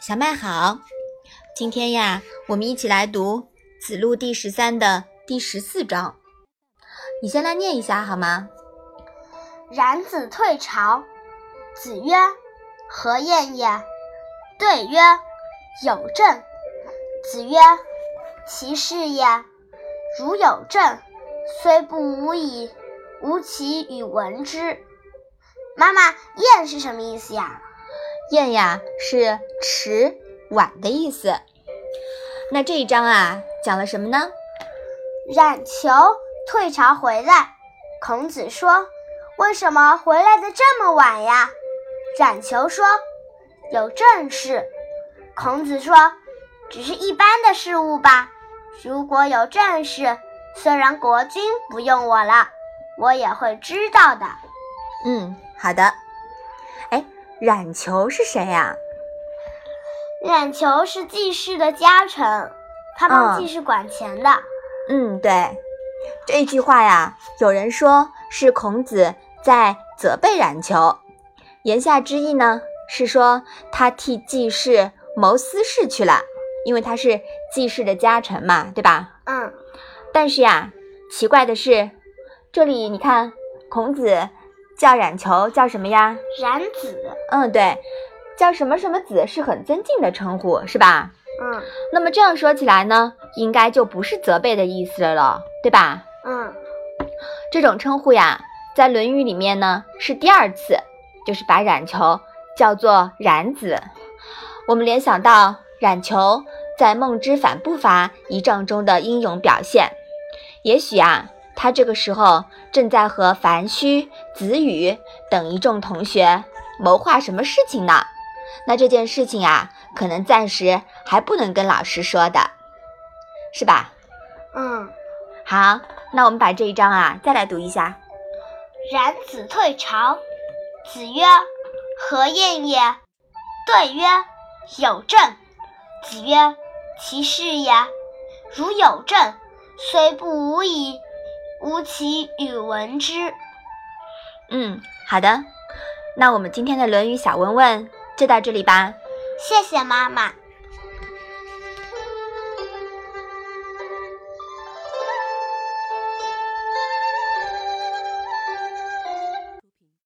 小麦好，今天呀，我们一起来读《子路》第十三的第十四章。你先来念一下好吗？冉子退朝，子曰：“何晏也？”对曰：“有政。”子曰：“其事也。如有政，虽不无以无其与闻之。”妈妈，晏是什么意思呀？晏呀，是迟晚的意思。那这一章啊，讲了什么呢？冉求退朝回来，孔子说：“为什么回来的这么晚呀？”冉求说：“有正事。”孔子说：“只是一般的事物吧。如果有正事，虽然国君不用我了，我也会知道的。”嗯，好的。冉求是谁呀？冉求是季氏的家臣，他帮季氏管钱的。嗯，对，这句话呀，有人说是孔子在责备冉求，言下之意呢是说他替季氏谋私事去了，因为他是季氏的家臣嘛，对吧？嗯。但是呀，奇怪的是，这里你看孔子。叫冉求叫什么呀？冉子。嗯，对，叫什么什么子是很尊敬的称呼，是吧？嗯。那么这样说起来呢，应该就不是责备的意思了，对吧？嗯。这种称呼呀，在《论语》里面呢是第二次，就是把冉求叫做冉子。我们联想到冉求在孟之反不伐一仗中的英勇表现，也许啊。他这个时候正在和樊须、子羽等一众同学谋划什么事情呢？那这件事情啊，可能暂时还不能跟老师说的，是吧？嗯，好，那我们把这一章啊再来读一下。然子退朝，子曰：“何晏也？”对曰：“有政。”子曰：“其事也。如有政，虽不无矣。”吾其与闻之。嗯，好的，那我们今天的《论语》小文文就到这里吧。谢谢妈妈。